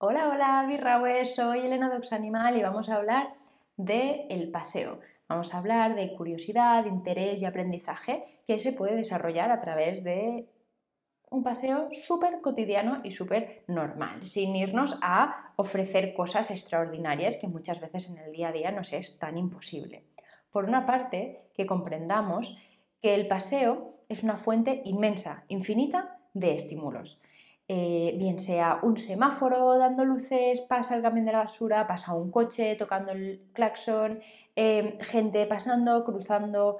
Hola, hola, birrawes, soy Elena Dox Animal y vamos a hablar del el paseo. Vamos a hablar de curiosidad, interés y aprendizaje que se puede desarrollar a través de un paseo súper cotidiano y súper normal, sin irnos a ofrecer cosas extraordinarias que muchas veces en el día a día nos es tan imposible. Por una parte, que comprendamos que el paseo es una fuente inmensa, infinita de estímulos. Eh, bien sea un semáforo dando luces, pasa el camión de la basura, pasa un coche tocando el claxon, em, gente pasando, cruzando,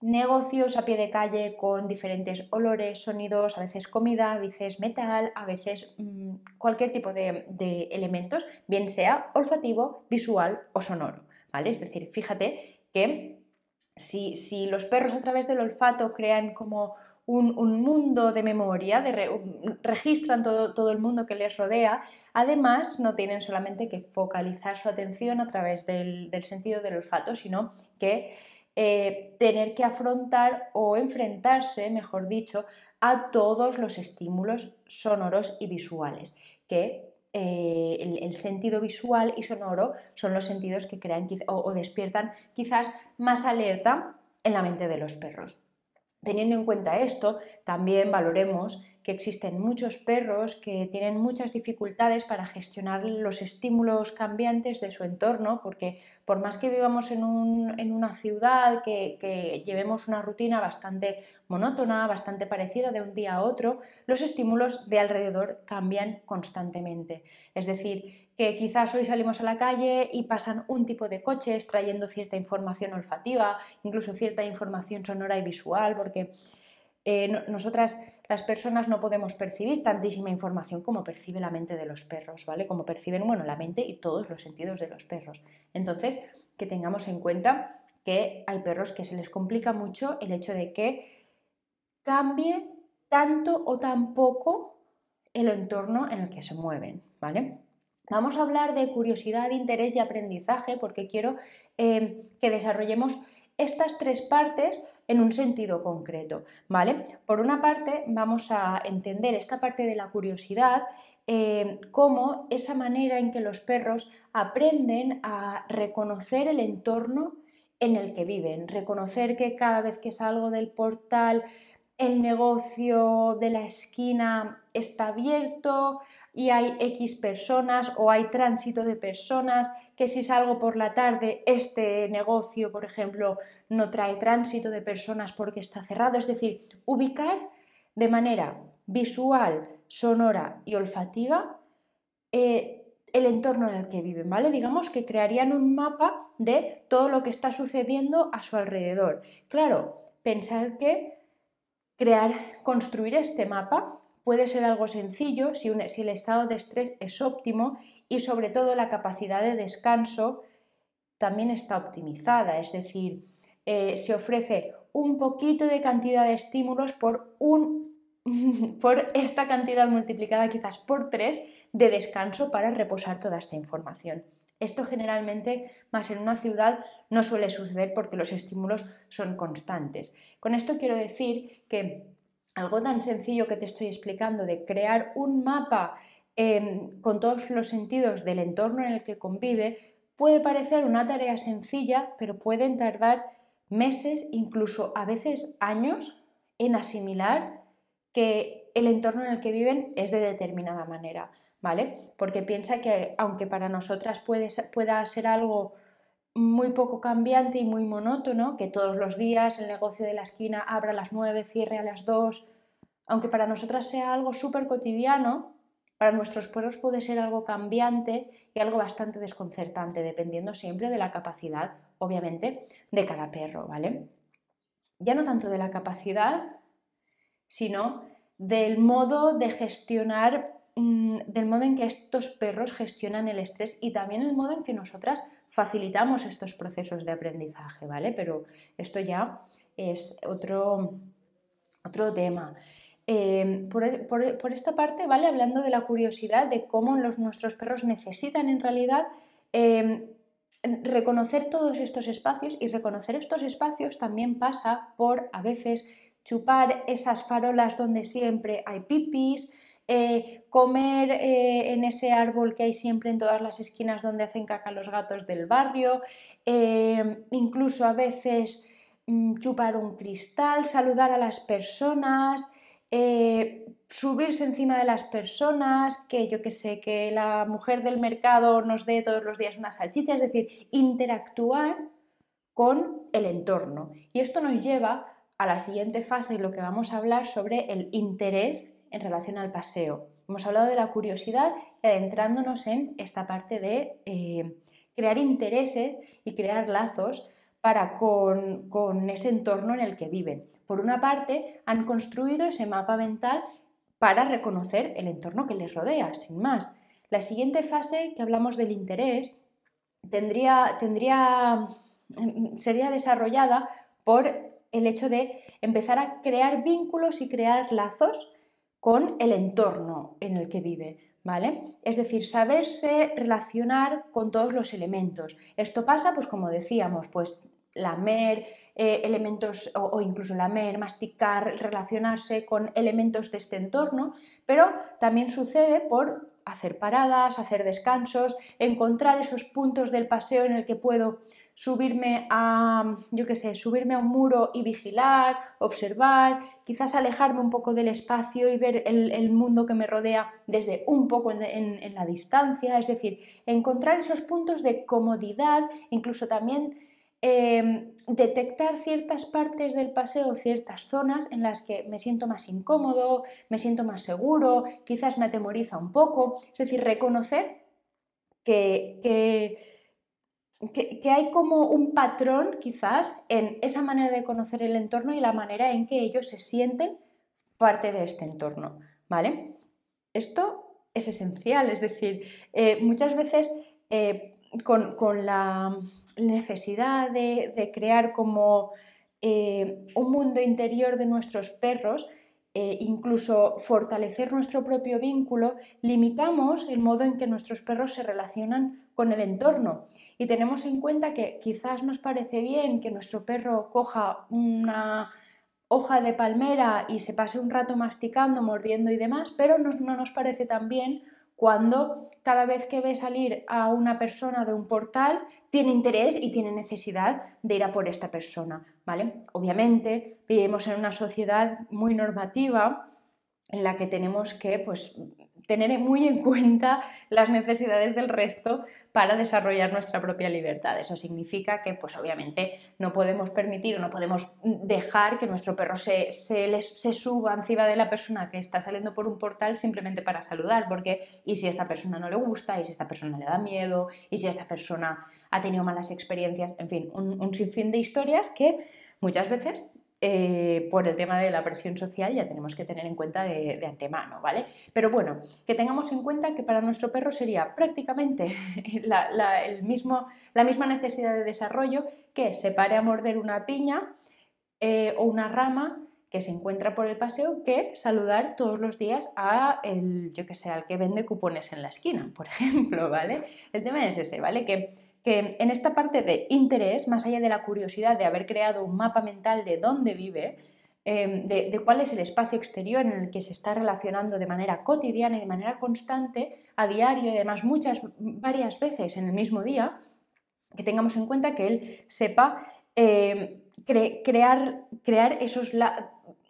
negocios a pie de calle con diferentes olores, sonidos, a veces comida, a veces metal, a veces mm, cualquier tipo de, de, elementos, bien sea olfativo, visual o sonoro. ¿vale? Es decir, fíjate que si, si los perros a través del olfato crean como un, mundo de memoria, registran todo, el mundo que les rodea. Además, no tienen solamente que focalizar su atención a través del, sentido del olfato, sino que eh, tener que afrontar o enfrentarse, mejor dicho, a todos los estímulos sonoros y visuales, que eh, el, sentido visual y sonoro son los sentidos que crean o despiertan quizás más alerta en la mente de los perros. Teniendo en cuenta esto, también valoremos que existen muchos perros que tienen muchas dificultades para gestionar los estímulos cambiantes de su entorno, porque por más que vivamos en, una ciudad, que, llevemos una rutina bastante monótona, bastante parecida de un día a otro, los estímulos de alrededor cambian constantemente. Es decir, que quizás hoy salimos a la calle y pasan un tipo de coches trayendo cierta información olfativa, incluso cierta información sonora y visual, porque eh, nosotras las personas no podemos percibir tantísima información como percibe la mente de los perros, ¿vale? Como perciben, bueno, la mente y todos los sentidos de los perros. Entonces, que tengamos en cuenta que hay perros que se les complica mucho el hecho de que cambie tanto o tan poco el entorno en el que se mueven, ¿vale? Vamos a hablar de curiosidad, interés y aprendizaje porque quiero eh, que desarrollemos estas tres partes en un sentido concreto, ¿vale? Por una parte, vamos a entender esta parte de la curiosidad eh, como esa manera en que los perros aprenden a reconocer el entorno en el que viven, reconocer que cada vez que salgo del portal el negocio de la esquina está abierto y hay X personas o hay tránsito de personas, que si salgo por la tarde este negocio, por ejemplo, no trae tránsito de personas porque está cerrado. Es decir, ubicar de manera visual, sonora y olfativa eh, el entorno en el que viven, ¿vale? Digamos que crearían un mapa de todo lo que está sucediendo a su alrededor. Claro, pensar que Crear, construir este mapa puede ser algo sencillo si, el estado de estrés es óptimo y sobre todo la capacidad de descanso también está optimizada, es decir, eh, se ofrece un poquito de cantidad de estímulos por, por esta cantidad multiplicada quizás por tres de descanso para reposar toda esta información. Esto generalmente, más en una ciudad, no suele suceder porque los estímulos son constantes. Con esto quiero decir que algo tan sencillo que te estoy explicando de crear un mapa em, con todos los sentidos del entorno en el que convive puede parecer una tarea sencilla, pero pueden tardar meses, incluso a veces años, en asimilar que el entorno en el que viven es de determinada manera. ¿vale? Porque piensa que aunque para nosotras puede pueda ser algo muy poco cambiante y muy monótono, que todos los días el negocio de la esquina abra a las 9, cierre a las 2, aunque para nosotras sea algo súper cotidiano, para nuestros perros puede ser algo cambiante y algo bastante desconcertante, dependiendo siempre de la capacidad, obviamente, de cada perro, ¿vale? Ya no tanto de la capacidad, sino del modo de gestionar Mm, del modo en que estos perros gestionan el estrés y también el modo en que nosotras facilitamos estos procesos de aprendizaje, ¿vale? Pero esto ya es otro, otro tema. Em, por, esta parte, ¿vale? Hablando de la curiosidad de cómo nuestros perros necesitan en realidad em, reconocer todos estos espacios y reconocer estos espacios también pasa por a veces chupar esas farolas donde siempre hay pipis, eh, comer eh, en ese árbol que hay siempre en todas las esquinas donde hacen caca los gatos del barrio, eh, incluso a veces mm, chupar un cristal, saludar a las personas, subirse encima de las personas, que yo que sé, que la mujer del mercado nos dé todos los días una salchicha, es decir, interactuar con el entorno. Y esto nos lleva a la siguiente fase y lo que vamos a hablar sobre el interés en relación al paseo. Hemos hablado de la curiosidad y adentrándonos en esta parte de eh, crear intereses y crear lazos para con, con ese entorno en el que viven. Por una parte, han construido ese mapa mental para reconocer el entorno que les rodea, sin más. La siguiente fase, que hablamos del interés, tendría, tendría, sería desarrollada por el hecho de empezar a crear vínculos y crear lazos con el entorno en el que vive. ¿Vale? Es decir, saberse relacionar con todos los elementos. Esto pasa, pues como decíamos, pues lamer eh, elementos o, o, incluso lamer, masticar, relacionarse con elementos de este entorno, pero también sucede por hacer paradas, hacer descansos, encontrar esos puntos del paseo en el que puedo subirme a, yo qué sé, subirme a un muro y vigilar, observar, quizás alejarme un poco del espacio y ver el, mundo que me rodea desde un poco en, la distancia, es decir, encontrar esos puntos de comodidad, incluso también em, detectar ciertas partes del paseo, ciertas zonas en las que me siento más incómodo, me siento más seguro, quizás me atemoriza un poco, es decir, reconocer que que, hay como un patrón quizás en esa manera de conocer el entorno y la manera en que ellos se sienten parte de este entorno, ¿vale? Esto es esencial, es decir, eh, muchas veces eh, con, la necesidad de, crear como eh, un mundo interior de nuestros perros, incluso fortalecer nuestro propio vínculo, limitamos el modo en que nuestros perros se relacionan con el entorno y tenemos en cuenta que quizás nos parece bien que nuestro perro coja una hoja de palmera y se pase un rato masticando, mordiendo y demás, pero no, nos parece tan bien cuando cada vez que ve salir a una persona de un portal tiene interés y tiene necesidad de ir a por esta persona, ¿vale? Obviamente vivimos en una sociedad muy normativa en la que tenemos que pues, tener muy en cuenta las necesidades del resto para desarrollar nuestra propia libertad. Eso significa que, pues obviamente, no podemos permitir o no podemos dejar que nuestro perro se, se, suba encima de la persona que está saliendo por un portal simplemente para saludar, porque ¿y si a esta persona no le gusta? ¿Y si a esta persona le da miedo? ¿Y si esta persona ha tenido malas experiencias? En fin, un sinfín de historias que muchas veces eh, por el tema de la presión social ya tenemos que tener en cuenta de, antemano, ¿vale? Pero bueno, que tengamos en cuenta que para nuestro perro sería prácticamente la, el mismo, la misma necesidad de desarrollo que se pare a morder una piña eh, o una rama que se encuentra por el paseo que saludar todos los días a el, yo que sé, al que vende cupones en la esquina, por ejemplo, ¿vale? El tema es ese, ¿vale? Que en esta parte de interés, más allá de la curiosidad de haber creado un mapa mental de dónde vive, em, de, cuál es el espacio exterior en el que se está relacionando de manera cotidiana y de manera constante, a diario y además muchas, varias veces en el mismo día, que tengamos en cuenta que él sepa em, crear, crear esos...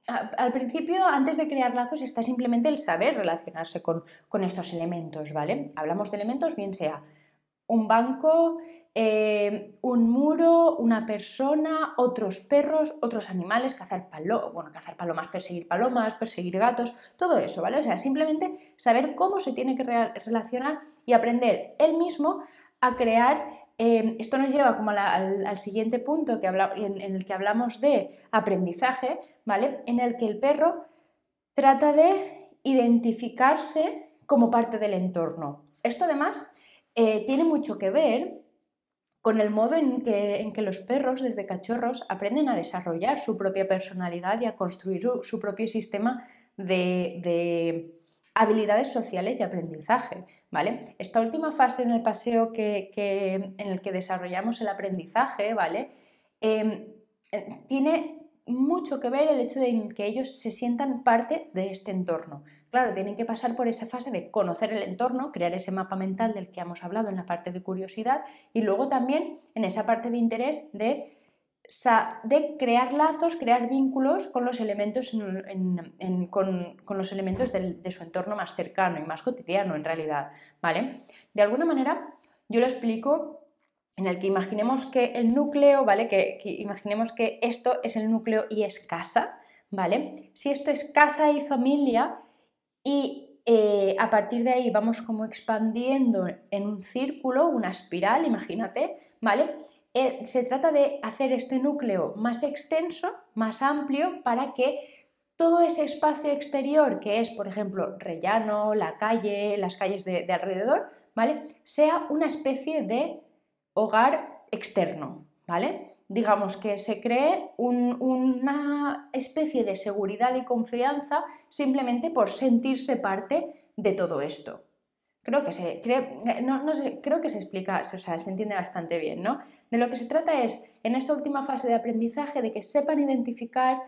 al principio, antes de crear lazos, está simplemente el saber relacionarse con, con estos elementos, ¿vale? Hablamos de elementos, bien sea un banco, eh, un muro, una persona, otros perros, otros animales, cazar, palo bueno, cazar palomas, perseguir palomas, perseguir gatos, todo eso, ¿vale? O sea, simplemente saber cómo se tiene que relacionar y aprender él mismo a crear. Eh, esto nos lleva como al, siguiente punto que en, en el que hablamos de aprendizaje, ¿vale? En el que el perro trata de identificarse como parte del entorno. Esto además eh, tiene mucho que ver con el modo en que, los perros desde cachorros aprenden a desarrollar su propia personalidad y a construir su, propio sistema de, habilidades sociales y aprendizaje. ¿vale? Esta última fase en el paseo que, en el que desarrollamos el aprendizaje ¿vale? Em, eh, tiene mucho que ver el hecho de que ellos se sientan parte de este entorno. Claro, tienen que pasar por esa fase de conocer el entorno, crear ese mapa mental del que hemos hablado en la parte de curiosidad y luego también en esa parte de interés de, crear lazos, crear vínculos con los elementos, con, los elementos de su entorno más cercano y más cotidiano en realidad. ¿vale? De alguna manera, yo lo explico en el que imaginemos que el núcleo, ¿vale? que imaginemos que esto es el núcleo y es casa, ¿vale? Si esto es casa y familia y eh, a partir de ahí vamos como expandiendo en un círculo, una espiral, imagínate, ¿vale? Eh, se trata de hacer este núcleo más extenso, más amplio, para que todo ese espacio exterior que es, por ejemplo, rellano, la calle, las calles de, de alrededor, ¿vale? Sea una especie de hogar externo, ¿vale? Digamos, que se cree una especie de seguridad y confianza simplemente por sentirse parte de todo esto. Creo que se, no, creo que se explica, o sea, se entiende bastante bien, ¿no? De lo que se trata es, en esta última fase de aprendizaje, de que sepan identificar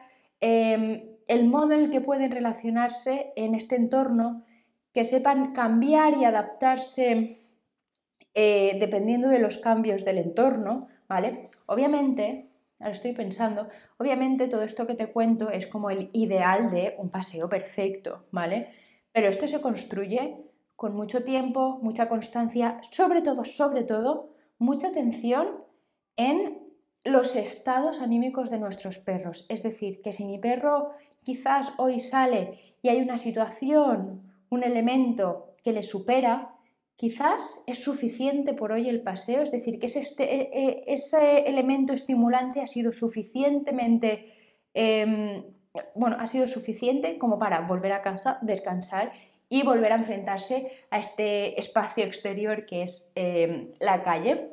em, el modo en el que pueden relacionarse en este entorno, que sepan cambiar y adaptarse eh, dependiendo de los cambios del entorno, ¿vale? Obviamente, ahora estoy pensando, obviamente todo esto que te cuento es como el ideal de un paseo perfecto, ¿vale? Pero esto se construye con mucho tiempo, mucha constancia, sobre todo, sobre todo, mucha atención en los estados anímicos de nuestros perros. Es decir, que si mi perro quizás hoy sale y hay una situación, un elemento que le supera, Quizás es suficiente por hoy el paseo, es decir, que este, e, e, ese elemento estimulante ha sido suficientemente, em, bueno, ha sido suficiente como para volver a casa, descansar y volver a enfrentarse a este espacio exterior que es em, la calle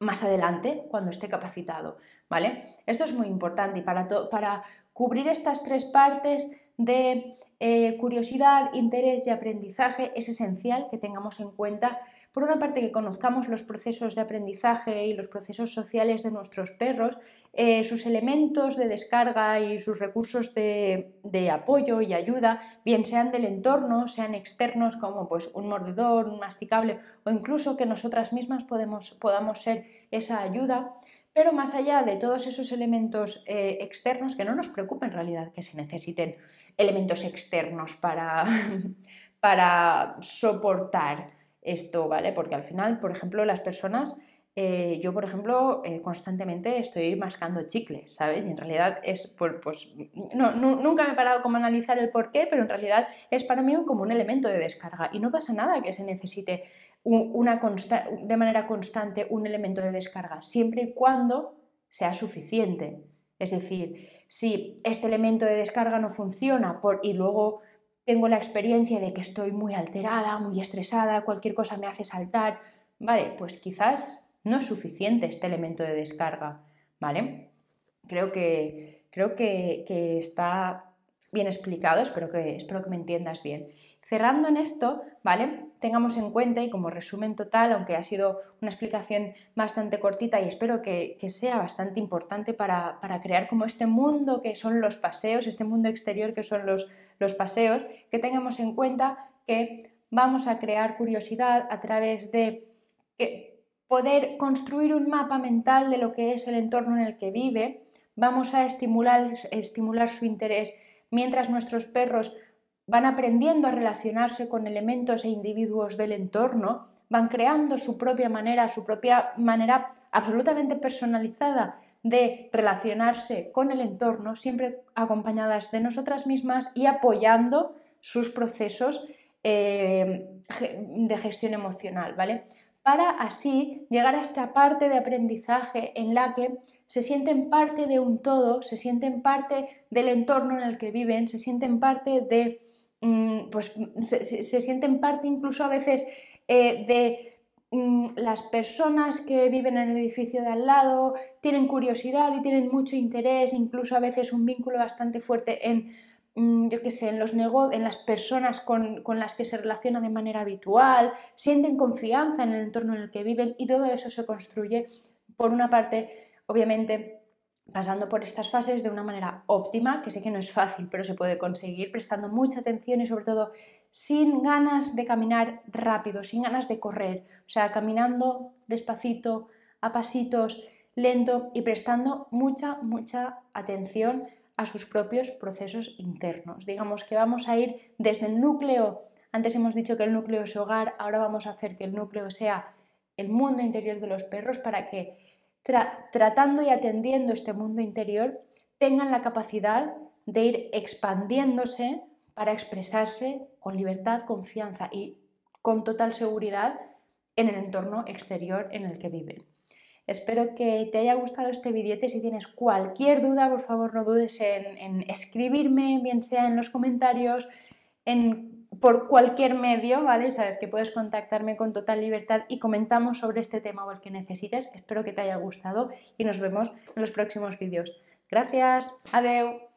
más adelante cuando esté capacitado, ¿vale? Esto es muy importante y para, para cubrir estas tres partes de eh, curiosidad, interés y aprendizaje es esencial que tengamos en cuenta, por una parte, que conozcamos los procesos de aprendizaje y los procesos sociales de nuestros perros, eh, sus elementos de descarga y sus recursos de, apoyo y ayuda, bien sean del entorno, sean externos como pues, un mordedor, un masticable o incluso que nosotras mismas podamos ser esa ayuda. Pero más allá de todos esos elementos eh, externos, que no nos preocupa en realidad que se necesiten elementos externos para, para soportar esto, ¿vale? Porque al final, por ejemplo, las personas, eh, yo por ejemplo, eh, constantemente estoy mascando chicles, ¿sabes? Y en realidad es, por, pues, no, nunca me he parado como analizar el por qué, pero en realidad es para mí como un elemento de descarga y no pasa nada que se necesite una de manera constante un elemento de descarga, siempre y cuando sea suficiente. Es decir, si este elemento de descarga no funciona por, y luego tengo la experiencia de que estoy muy alterada, muy estresada, cualquier cosa me hace saltar, vale, pues quizás no es suficiente este elemento de descarga, ¿vale? Creo que, creo que, que está bien explicado, espero que, espero que me entiendas bien. Cerrando en esto, ¿vale? Tengamos en cuenta y como resumen total, aunque ha sido una explicación bastante cortita y espero que, sea bastante importante para, crear como este mundo que son los paseos, este mundo exterior que son los, los paseos, que tengamos en cuenta que vamos a crear curiosidad a través de poder construir un mapa mental de lo que es el entorno en el que vive, vamos a estimular, estimular su interés mientras nuestros perros van aprendiendo a relacionarse con elementos e individuos del entorno, van creando su propia manera, su propia manera absolutamente personalizada de relacionarse con el entorno, siempre acompañadas de nosotras mismas y apoyando sus procesos eh, de gestión emocional, ¿vale? Para así llegar a esta parte de aprendizaje en la que se sienten parte de un todo, se sienten parte del entorno en el que viven, se sienten parte de Mm, pues mm, se, sienten parte incluso a veces eh, de mm, las personas que viven en el edificio de al lado, tienen curiosidad y tienen mucho interés, incluso a veces un vínculo bastante fuerte en, yo qué sé, en los negocios, en las personas con, con, las que se relacionan de manera habitual, sienten confianza en el entorno en el que viven y todo eso se construye, por una parte, obviamente, pasando por estas fases de una manera óptima, que sé que no es fácil, pero se puede conseguir prestando mucha atención y sobre todo sin ganas de caminar rápido, sin ganas de correr, o sea, caminando despacito, a pasitos, lento y prestando mucha, mucha atención a sus propios procesos internos. Digamos que vamos a ir desde el núcleo, antes hemos dicho que el núcleo es hogar, ahora vamos a hacer que el núcleo sea el mundo interior de los perros para que tratando y atendiendo este mundo interior tengan la capacidad de ir expandiéndose para expresarse con libertad, confianza y con total seguridad en el entorno exterior en el que viven. Espero que te haya gustado este billete. Si tienes cualquier duda, por favor no dudes en, escribirme, bien sea en los comentarios, en, por cualquier medio, ¿vale? Sabes que puedes contactarme con total libertad y comentamos sobre este tema o el que necesites. Espero que te haya gustado y nos vemos en los próximos vídeos. Gracias, adiós.